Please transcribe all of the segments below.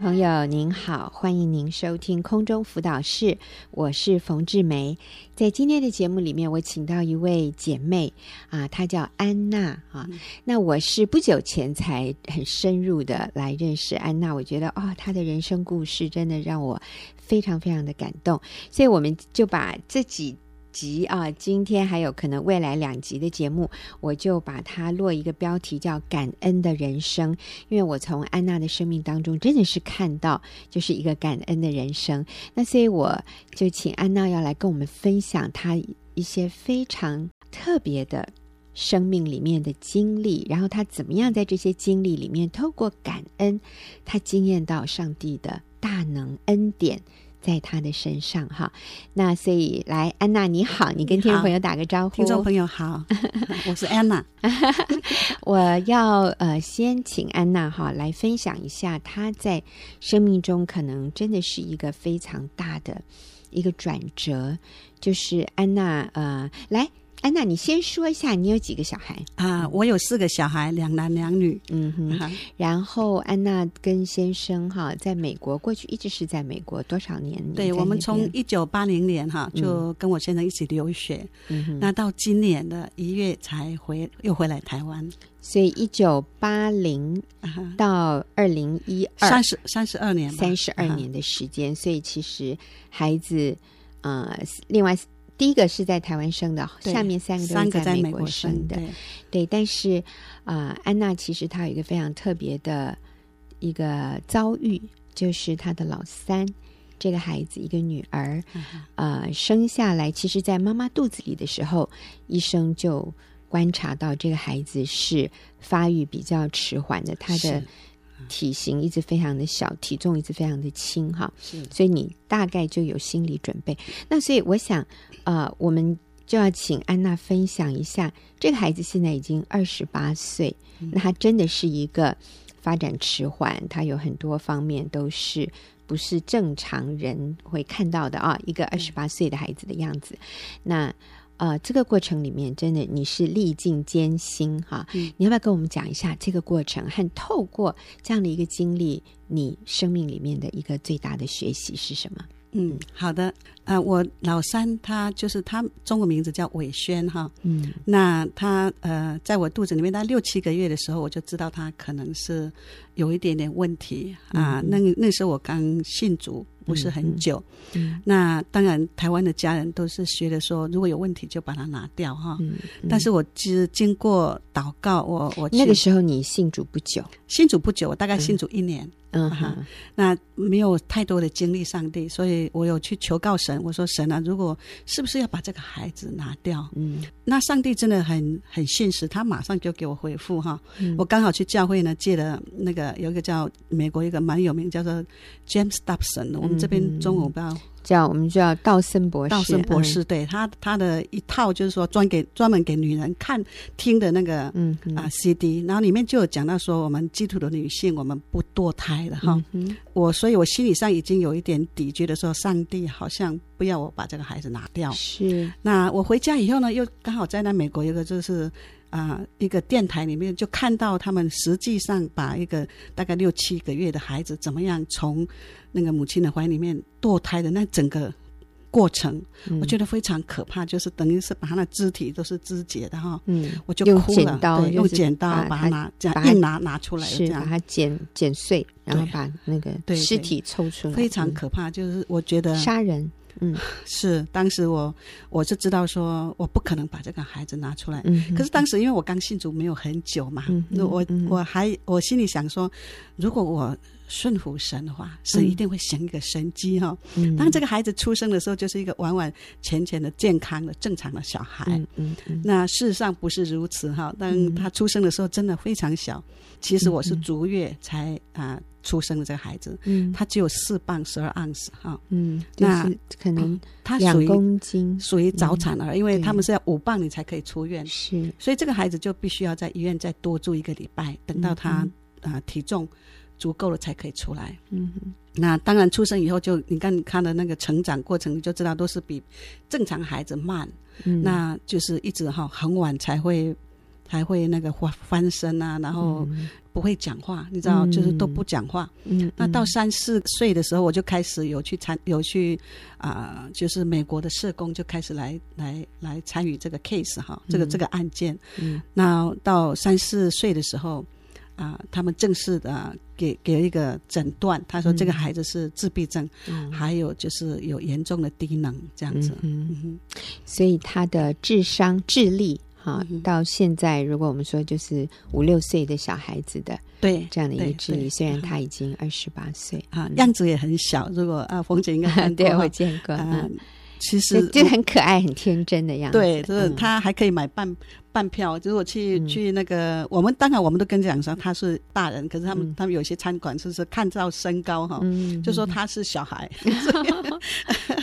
朋友您好，欢迎您收听空中辅导室，我是冯志梅。在今天的节目里面，我请到一位姐妹啊，她叫安娜啊。嗯、那我是不久前才很深入的来认识安娜，我觉得哦，她的人生故事真的让我非常非常的感动，所以我们就把这几集啊，今天还有可能未来两集的节目，我就把它落一个标题叫“感恩的人生”，因为我从安娜的生命当中真的是看到就是一个感恩的人生。那所以我就请安娜要来跟我们分享她一些非常特别的生命里面的经历，然后她怎么样在这些经历里面透过感恩，她经验到上帝的大能恩典。在他的身上哈，那所以来安娜你好，你跟听众朋友打个招呼。听众朋友好，我是安娜。我要呃先请安娜哈来分享一下她在生命中可能真的是一个非常大的一个转折，就是安娜呃来。安娜，你先说一下，你有几个小孩啊？我有四个小孩，两男两女。嗯哼。啊、然后安娜跟先生哈，在美国过去一直是在美国多少年？对，我们从一九八零年哈就跟我先生一起留学，嗯哼。那到今年的一月才回，又回来台湾。所以一九八零到二零一二，三十三十二年，三十二年的时间。所以其实孩子，呃，另外。第一个是在台湾生的，下面三个都是在美国生的。对，对，但是啊、呃，安娜其实她有一个非常特别的一个遭遇，就是她的老三这个孩子，一个女儿，啊、嗯呃，生下来，其实，在妈妈肚子里的时候，医生就观察到这个孩子是发育比较迟缓的，他的。体型一直非常的小，体重一直非常的轻，哈，所以你大概就有心理准备。那所以我想，呃，我们就要请安娜分享一下，这个孩子现在已经二十八岁，嗯、那他真的是一个发展迟缓，他有很多方面都是不是正常人会看到的啊，一个二十八岁的孩子的样子，嗯、那。呃，这个过程里面真的你是历尽艰辛哈，嗯、你要不要跟我们讲一下这个过程和透过这样的一个经历，你生命里面的一个最大的学习是什么？嗯，好的，啊、呃，我老三他就是他中文名字叫伟轩哈，嗯，那他呃在我肚子里面，他六七个月的时候，我就知道他可能是有一点点问题啊，嗯、那那时候我刚信主。不是很久，那当然台湾的家人都是学的说，如果有问题就把它拿掉哈。但是我其实经过祷告，我我那个时候你信主不久，信主不久，我大概信主一年。嗯嗯哈，那没有太多的经历上帝，所以我有去求告神。我说神啊，如果是不是要把这个孩子拿掉？嗯，那上帝真的很很现实，他马上就给我回复哈。嗯、我刚好去教会呢，借了那个有一个叫美国一个蛮有名叫做 James Dobson 的，我们这边中文不知道。叫我们叫道森博士，道森博士，对他他的一套就是说专给专门给女人看听的那个嗯啊 CD，然后里面就有讲到说我们基督的女性我们不堕胎了哈，我所以我心理上已经有一点底，觉得说上帝好像不要我把这个孩子拿掉。是，那我回家以后呢，又刚好在那美国有个就是啊一个电台里面就看到他们实际上把一个大概六七个月的孩子怎么样从。那个母亲的怀里面堕胎的那整个过程，嗯、我觉得非常可怕，就是等于是把他的肢体都是肢解的哈。嗯，我就哭了，用剪刀，对用剪刀把它拿这样硬拿拿出来，是把它剪剪碎，然后把那个尸体抽出来，非常可怕。就是我觉得杀人。嗯，是当时我我就知道说我不可能把这个孩子拿出来。嗯，可是当时因为我刚信主没有很久嘛，嗯，我我还我心里想说，如果我顺服神的话，神一定会行一个神迹哈。嗯，当这个孩子出生的时候，就是一个完完全全的健康的正常的小孩。嗯嗯，那事实上不是如此哈。当他出生的时候，真的非常小。其实我是足月才啊。出生的这个孩子，嗯，他只有四磅十二盎司哈，嗯，那可能他两公斤，属于早产儿，因为他们是要五磅你才可以出院，是，所以这个孩子就必须要在医院再多住一个礼拜，等到他啊体重足够了才可以出来，嗯，那当然出生以后就你看他的那个成长过程，你就知道都是比正常孩子慢，嗯，那就是一直哈很晚才会。才会那个翻翻身啊，然后不会讲话，你知道，嗯、就是都不讲话。嗯，那到三四岁的时候，我就开始有去参有去啊、呃，就是美国的社工就开始来来来参与这个 case 哈，这个这个案件。嗯，那到三四岁的时候啊、呃，他们正式的给给了一个诊断，他说这个孩子是自闭症，嗯、还有就是有严重的低能这样子。嗯所以他的智商智力。好，到现在，如果我们说就是五六岁的小孩子的，对这样的一个智力，虽然他已经二十八岁啊，样子也很小。如果啊，冯姐应该 对我见过，嗯，其实就很可爱、很天真的样子。对，就是他还可以买半半票。如果去去那个，我们当然我们都跟讲说他是大人，可是他们他们有些餐馆就是看到身高哈，就说他是小孩，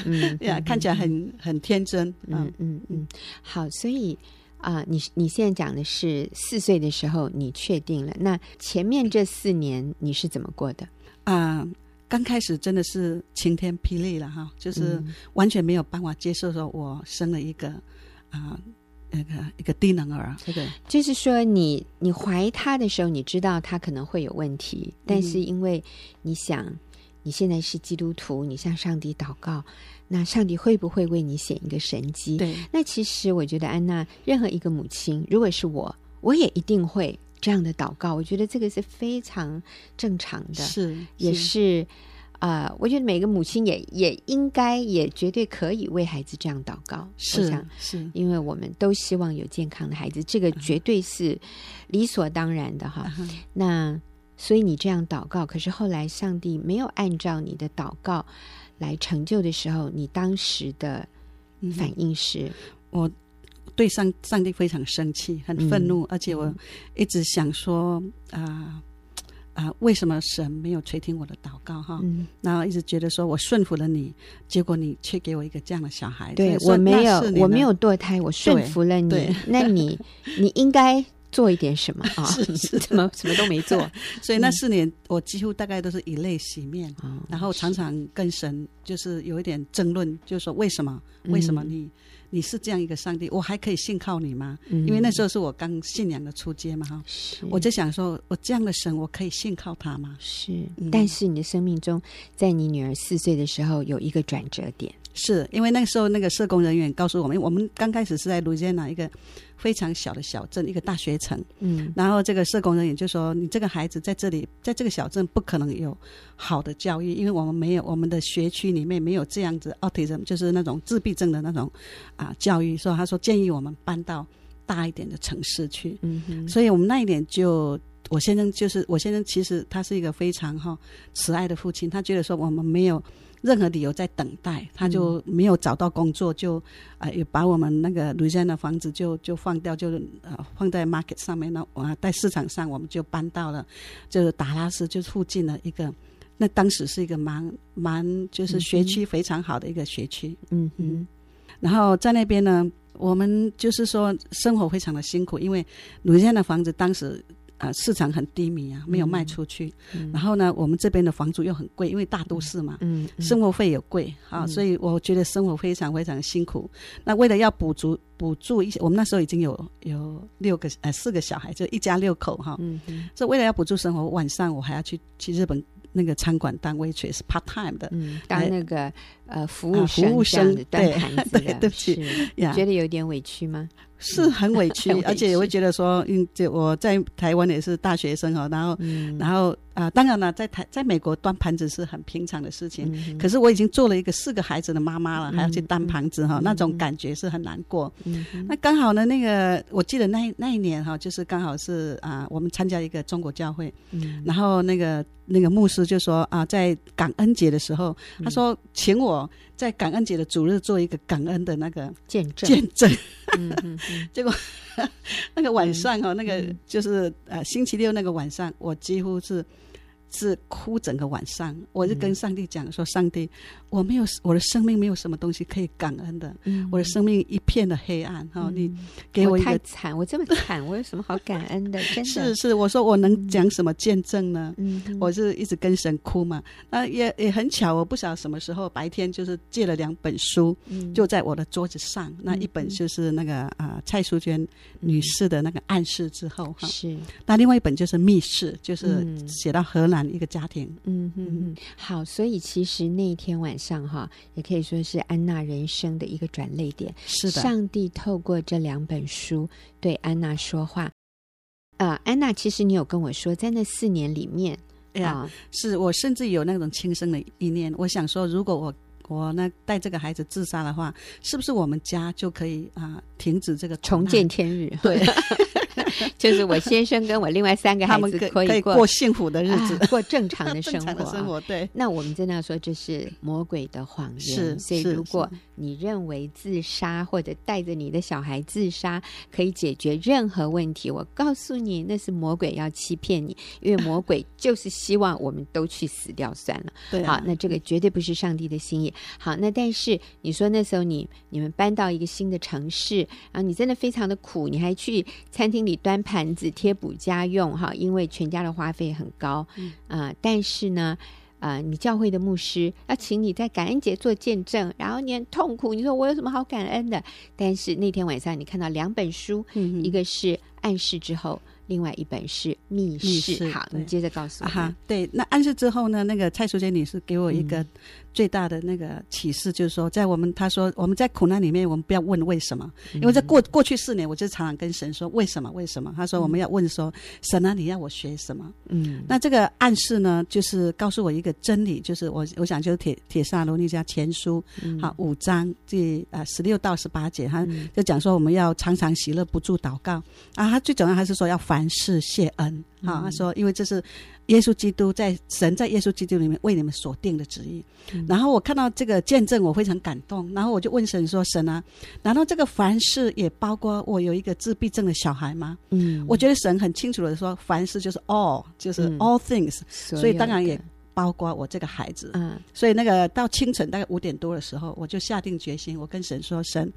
嗯 呀，看起来很很天真。嗯嗯嗯，好，所以。啊，你你现在讲的是四岁的时候你确定了，那前面这四年你是怎么过的？啊，刚开始真的是晴天霹雳了哈，就是完全没有办法接受说我生了一个啊那个一个低能儿，对对，就是说你你怀他的时候，你知道他可能会有问题，但是因为你想你现在是基督徒，你向上帝祷告。那上帝会不会为你显一个神迹？对，那其实我觉得安娜，任何一个母亲，如果是我，我也一定会这样的祷告。我觉得这个是非常正常的，是，也是啊、呃。我觉得每个母亲也也应该，也绝对可以为孩子这样祷告。是，我想是因为我们都希望有健康的孩子，这个绝对是理所当然的哈。Uh. 那所以你这样祷告，可是后来上帝没有按照你的祷告。来成就的时候，你当时的反应是？嗯、我对上上帝非常生气，很愤怒，嗯、而且我一直想说啊啊、呃呃，为什么神没有垂听我的祷告？哈，嗯、然后一直觉得说我顺服了你，结果你却给我一个这样的小孩。对，我没有，我没有堕胎，我顺服了你，那你你应该。做一点什么 啊？是 是，怎么什么都没做？所以那四年，我几乎大概都是以泪洗面，然后常常跟神就是有一点争论，就是说为什么？为什么你你是这样一个上帝，我还可以信靠你吗？因为那时候是我刚信仰的初阶嘛，哈，我就想说，我这样的神，我可以信靠他吗？是，但是你的生命中，在你女儿四岁的时候，有一个转折点，是因为那个时候那个社工人员告诉我们，我们刚开始是在路易斯安那一个。非常小的小镇，一个大学城。嗯，然后这个社工人员就说：“你这个孩子在这里，在这个小镇不可能有好的教育，因为我们没有我们的学区里面没有这样子 autism，就是那种自闭症的那种啊教育。所以他说建议我们搬到大一点的城市去。嗯哼，所以我们那一点就我先生就是我先生，其实他是一个非常哈慈爱的父亲，他觉得说我们没有。”任何理由在等待，他就没有找到工作，就啊，也、呃、把我们那个 Louisiana 的房子就就放掉，就呃放在 market 上面，那啊在市场上，我们就搬到了就是达拉斯就附近的一个，那当时是一个蛮蛮就是学区非常好的一个学区，嗯哼。嗯，然后在那边呢，我们就是说生活非常的辛苦，因为 Louisiana 的房子当时。啊，市场很低迷啊，没有卖出去。嗯、然后呢，我们这边的房租又很贵，因为大都市嘛，嗯嗯、生活费也贵啊，嗯、所以我觉得生活非常非常辛苦。那为了要补足补助一些，我们那时候已经有有六个呃四个小孩，就一家六口哈。嗯嗯、所以为了要补助生活，晚上我还要去去日本那个餐馆当 waitress part time 的，嗯、当那个呃服务服务生端盘子的，对不起，觉得有点委屈吗？是 很委屈，而且也会觉得说，嗯，这我在台湾也是大学生哈，然后，嗯、然后啊、呃，当然了，在台在美国端盘子是很平常的事情，嗯、可是我已经做了一个四个孩子的妈妈了，还要去端盘子哈，那种感觉是很难过。嗯、那刚好呢，那个我记得那那一年哈，就是刚好是啊、呃，我们参加一个中国教会，嗯、然后那个那个牧师就说啊、呃，在感恩节的时候，嗯、他说请我。在感恩节的主日做一个感恩的那个见证，见证。结果 那个晚上哈，那个就是呃星期六那个晚上，我几乎是是哭整个晚上，我就跟上帝讲说：“上帝，我没有我的生命没有什么东西可以感恩的，嗯、我的生命一片的黑暗。哈、嗯，你给我一个惨，我这么惨，我有什么好感恩的？真的是是，我说我能讲什么见证呢？嗯，我是一直跟神哭嘛。那也也很巧，我不晓得什么时候白天就是借了两本书，嗯、就在我的桌子上。那一本就是那个啊、呃、蔡淑娟女士的那个暗示之后哈，是。那另外一本就是密室，就是写到荷兰。一个家庭，嗯嗯嗯，好，所以其实那一天晚上哈，也可以说是安娜人生的一个转泪点。是的，上帝透过这两本书对安娜说话。呃，安娜，其实你有跟我说，在那四年里面，哎呀，呃、是我甚至有那种轻生的意念。我想说，如果我我呢带这个孩子自杀的话，是不是我们家就可以啊、呃、停止这个重见天日？对。就是我先生跟我另外三个孩子可以过幸福的日子，啊、过正常的 生活。生活对，那我们真的要说这是魔鬼的谎言。是，所以如果你认为自杀或者带着你的小孩自杀可以解决任何问题，我告诉你，那是魔鬼要欺骗你，因为魔鬼 就是希望我们都去死掉算了。对、啊，好，那这个绝对不是上帝的心意。好，那但是你说那时候你你们搬到一个新的城市，然后你真的非常的苦，你还去餐厅里。端盘子贴补家用哈，因为全家的花费很高，嗯啊、呃，但是呢，呃，你教会的牧师要请你在感恩节做见证，然后你很痛苦，你说我有什么好感恩的？但是那天晚上你看到两本书，嗯、一个是暗示之后。另外一本是密室，密室好，你接着告诉我。哈，对，那暗示之后呢？那个蔡淑娟女士给我一个最大的那个启示，就是说，在我们他说我们在苦难里面，我们不要问为什么，因为在过过去四年，我就常常跟神说为什么？为什么？他说我们要问说神啊，你要我学什么？嗯，那这个暗示呢，就是告诉我一个真理，就是我我想就是帖帖撒罗尼迦前书好五章第啊十六到十八节，他就讲说我们要常常喜乐，不住祷告。啊。他最重要还是说要凡事谢恩啊！他说，因为这是耶稣基督在神在耶稣基督里面为你们所定的旨意。嗯、然后我看到这个见证，我非常感动。然后我就问神说：“神啊，难道这个凡事也包括我有一个自闭症的小孩吗？”嗯，我觉得神很清楚的说，凡事就是 all，就是 all things，、嗯、所以当然也包括我这个孩子。嗯，所以那个到清晨大概五点多的时候，我就下定决心，我跟神说：“神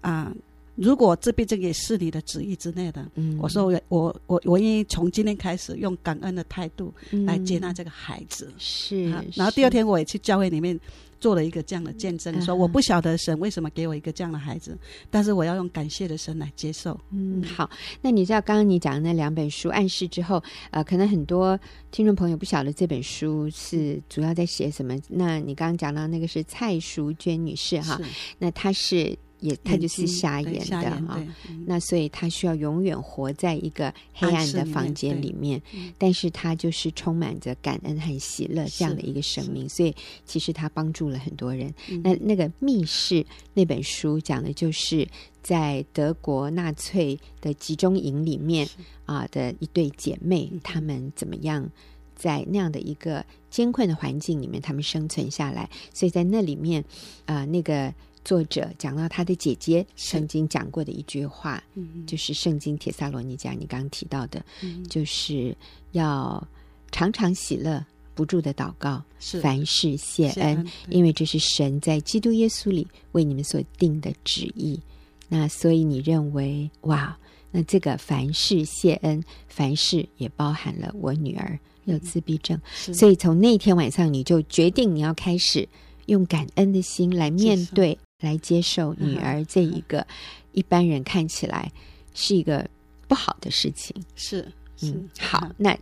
啊。”如果自闭症也是你的旨意之内的，嗯，我说我我我我愿意从今天开始用感恩的态度来接纳这个孩子，嗯、是。然后第二天我也去教会里面做了一个这样的见证，嗯、说我不晓得神为什么给我一个这样的孩子，但是我要用感谢的神来接受。嗯，好。那你知道刚刚你讲的那两本书暗示之后，呃，可能很多听众朋友不晓得这本书是主要在写什么。那你刚刚讲到那个是蔡淑娟女士哈，那她是。也，他就是瞎眼的哈，那所以他需要永远活在一个黑暗的房间里面，但是他就是充满着感恩和喜乐这样的一个生命，所以其实他帮助了很多人。那那个密室那本书讲的就是在德国纳粹的集中营里面啊的一对姐妹，她们怎么样在那样的一个艰困的环境里面，她们生存下来，所以在那里面啊那个。作者讲到他的姐姐曾经讲过的一句话，是就是《圣经·铁萨罗尼迦》你刚刚提到的，嗯、就是要常常喜乐，不住的祷告，是。凡事谢恩，因为这是神在基督耶稣里为你们所定的旨意。那所以你认为，哇，那这个凡事谢恩，凡事也包含了我女儿有自闭症，嗯、所以从那天晚上你就决定你要开始用感恩的心来面对。来接受女儿这一个一般人看起来是一个不好的事情，是，嗯，好，那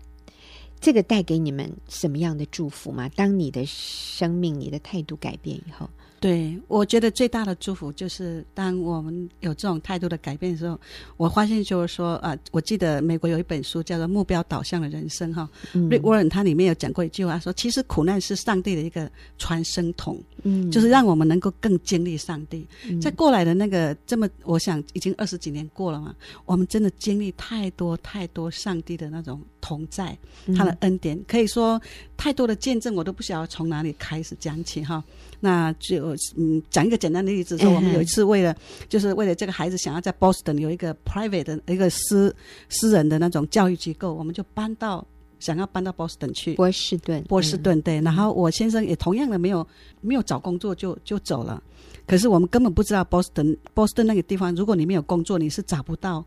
这个带给你们什么样的祝福吗？当你的生命、你的态度改变以后。对，我觉得最大的祝福就是，当我们有这种态度的改变的时候，我发现就是说，啊、呃，我记得美国有一本书叫做《目标导向的人生》哈，瑞沃恩他里面有讲过一句话，说其实苦难是上帝的一个传声筒，嗯，就是让我们能够更经历上帝。在过来的那个这么，我想已经二十几年过了嘛，我们真的经历太多太多上帝的那种同在，他的恩典，可以说太多的见证，我都不晓得从哪里开始讲起哈。那就嗯，讲一个简单的例子，说我们有一次为了，就是为了这个孩子想要在 Boston 有一个 private 的一个私私人的那种教育机构，我们就搬到想要搬到波士顿去，波士顿，波士顿对。然后我先生也同样的没有没有找工作就就走了。可是我们根本不知道波士顿波士顿那个地方，如果你没有工作，你是找不到，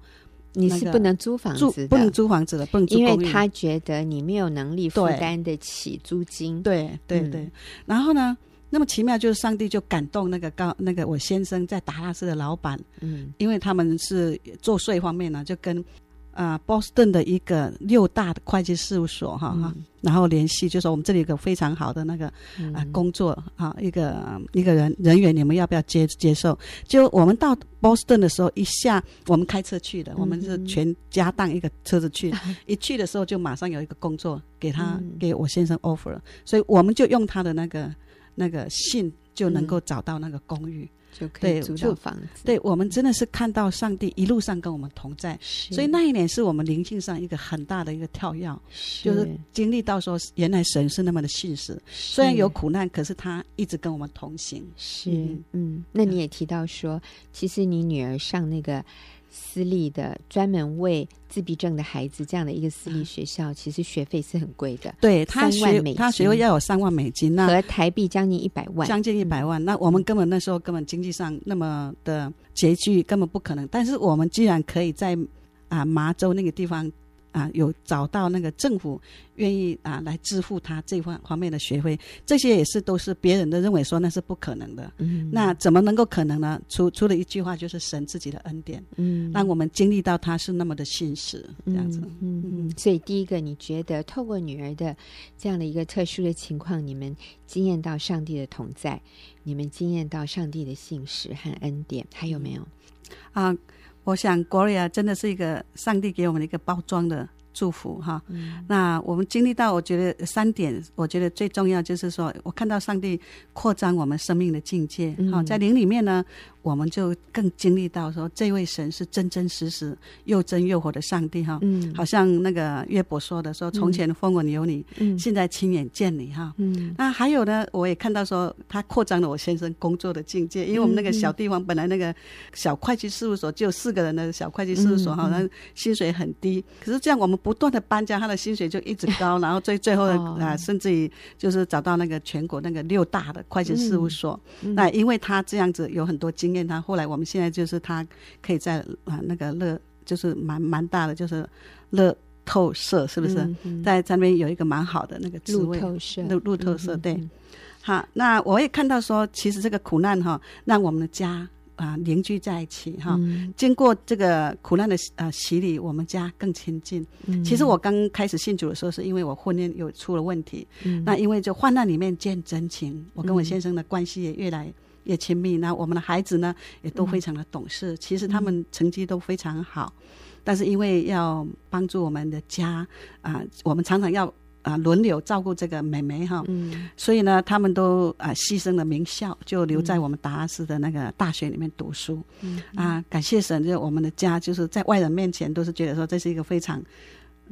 你是不能租房子，不能租房子的，不能租。因为他觉得你没有能力负担得起租金。对对对，对。然后呢，那么奇妙就是上帝就感动那个高那个我先生在达拉斯的老板，嗯，因为他们是做税方面呢，就跟。啊，波士顿的一个六大的会计事务所哈哈，嗯、然后联系，就说我们这里有个非常好的那个、嗯、啊工作啊，一个一个人人员，你们要不要接接受？就我们到波士顿的时候，一下我们开车去的，嗯、我们是全家当一个车子去，嗯、一去的时候就马上有一个工作给他、嗯、给我先生 offer，了。所以我们就用他的那个那个信就能够找到那个公寓。嗯就可以租到房子。对，我们真的是看到上帝一路上跟我们同在，所以那一年是我们灵性上一个很大的一个跳跃，是就是经历到说，原来神是那么的信实，是虽然有苦难，可是他一直跟我们同行。是，嗯，嗯，那你也提到说，其实你女儿上那个。私立的专门为自闭症的孩子这样的一个私立学校，其实学费是很贵的。对，他学万美金，他学费要有三万美金，那和台币将近一百万，将近一百万。嗯、那我们根本那时候根本经济上那么的拮据，根本不可能。但是我们既然可以在啊麻州那个地方。啊，有找到那个政府愿意啊来支付他这方方面的学费，这些也是都是别人的认为说那是不可能的。嗯，那怎么能够可能呢？除除了一句话，就是神自己的恩典。嗯，让我们经历到他是那么的信实，这样子。嗯嗯。嗯，所以第一个，你觉得透过女儿的这样的一个特殊的情况，你们经验到上帝的同在，你们经验到上帝的信实和恩典，还有没有？啊。我想，Gloria 真的是一个上帝给我们的一个包装的祝福哈。嗯、那我们经历到，我觉得三点，我觉得最重要就是说，我看到上帝扩张我们生命的境界。好、嗯，在灵里面呢。我们就更经历到说，这位神是真真实实又真又活的上帝哈，嗯，好像那个约伯说的说，从前风闻有你，嗯，现在亲眼见你哈，嗯，那还有呢，我也看到说，他扩张了我先生工作的境界，因为我们那个小地方本来那个小会计事务所就有四个人的小会计事务所，好像薪水很低，可是这样我们不断的搬家，他的薪水就一直高，然后最最后啊，甚至于就是找到那个全国那个六大的会计事务所，那因为他这样子有很多经验。他后来，我们现在就是他可以在啊那个乐，就是蛮蛮大的，就是乐透社，是不是？嗯嗯、在那边有一个蛮好的那个职位，路透社，路路透社，对。好，那我也看到说，其实这个苦难哈，让我们的家啊凝聚在一起哈。嗯、经过这个苦难的呃洗礼，我们家更亲近。嗯、其实我刚开始信主的时候，是因为我婚姻有出了问题。嗯、那因为就患难里面见真情，我跟我先生的关系也越来。越亲密，那我们的孩子呢，也都非常的懂事。嗯、其实他们成绩都非常好，嗯、但是因为要帮助我们的家啊、呃，我们常常要啊轮流照顾这个妹妹哈，嗯、所以呢，他们都啊牺牲了名校，就留在我们达拉斯的那个大学里面读书。嗯、啊，感谢神，就我们的家就是在外人面前都是觉得说这是一个非常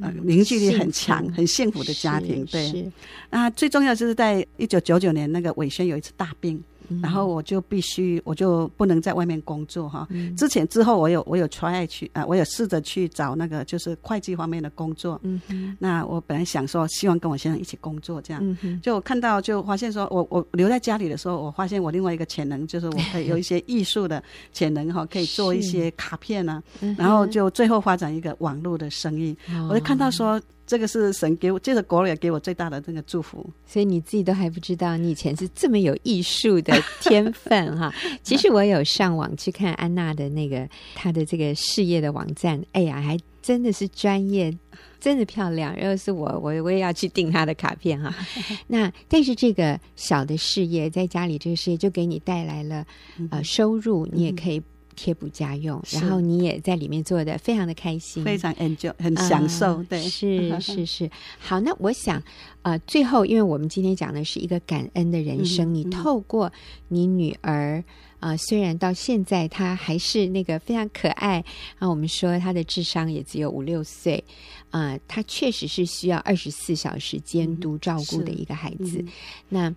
呃凝聚力很强、很幸福的家庭。对，啊，最重要就是在一九九九年那个伟轩有一次大病。然后我就必须，我就不能在外面工作哈。嗯、之前之后，我有我有 try 去啊，我有试着去找那个就是会计方面的工作。嗯哼那我本来想说，希望跟我先生一起工作这样。嗯哼就看到就发现说，我我留在家里的时候，我发现我另外一个潜能就是我可以有一些艺术的潜能哈，可以做一些卡片啊。是然后就最后发展一个网络的生意。我就看到说。这个是神给我，这个国也给我最大的这个祝福。所以你自己都还不知道，你以前是这么有艺术的天分哈。其实我有上网去看安娜的那个她的这个事业的网站，哎呀，还真的是专业，真的漂亮。要是我，我我也要去订她的卡片哈。那但是这个小的事业，在家里这个事业就给你带来了呃收入，你也可以。贴补家用，然后你也在里面做的非常的开心，非常 enjoy，很享受。呃、对，是是是。好，那我想，呃，最后，因为我们今天讲的是一个感恩的人生，嗯、你透过你女儿啊、呃，虽然到现在她还是那个非常可爱啊，我们说她的智商也只有五六岁啊、呃，她确实是需要二十四小时监督照顾的一个孩子。嗯、那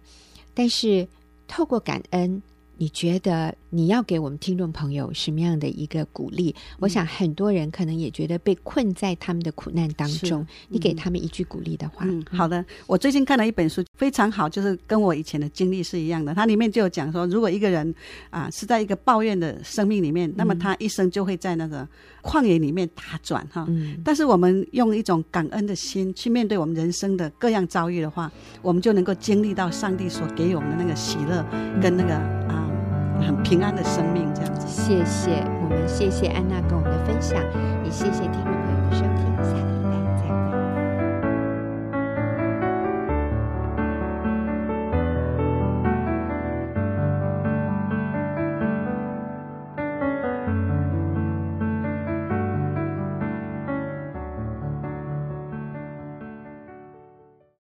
但是透过感恩。你觉得你要给我们听众朋友什么样的一个鼓励？嗯、我想很多人可能也觉得被困在他们的苦难当中，嗯、你给他们一句鼓励的话。嗯，好的。我最近看了一本书，非常好，就是跟我以前的经历是一样的。它里面就有讲说，如果一个人啊是在一个抱怨的生命里面，嗯、那么他一生就会在那个旷野里面打转哈。嗯。但是我们用一种感恩的心去面对我们人生的各样遭遇的话，我们就能够经历到上帝所给我们的那个喜乐跟那个啊。很平安的生命，这样子。谢谢我们，谢谢安娜跟我们的分享，也谢谢听众朋友。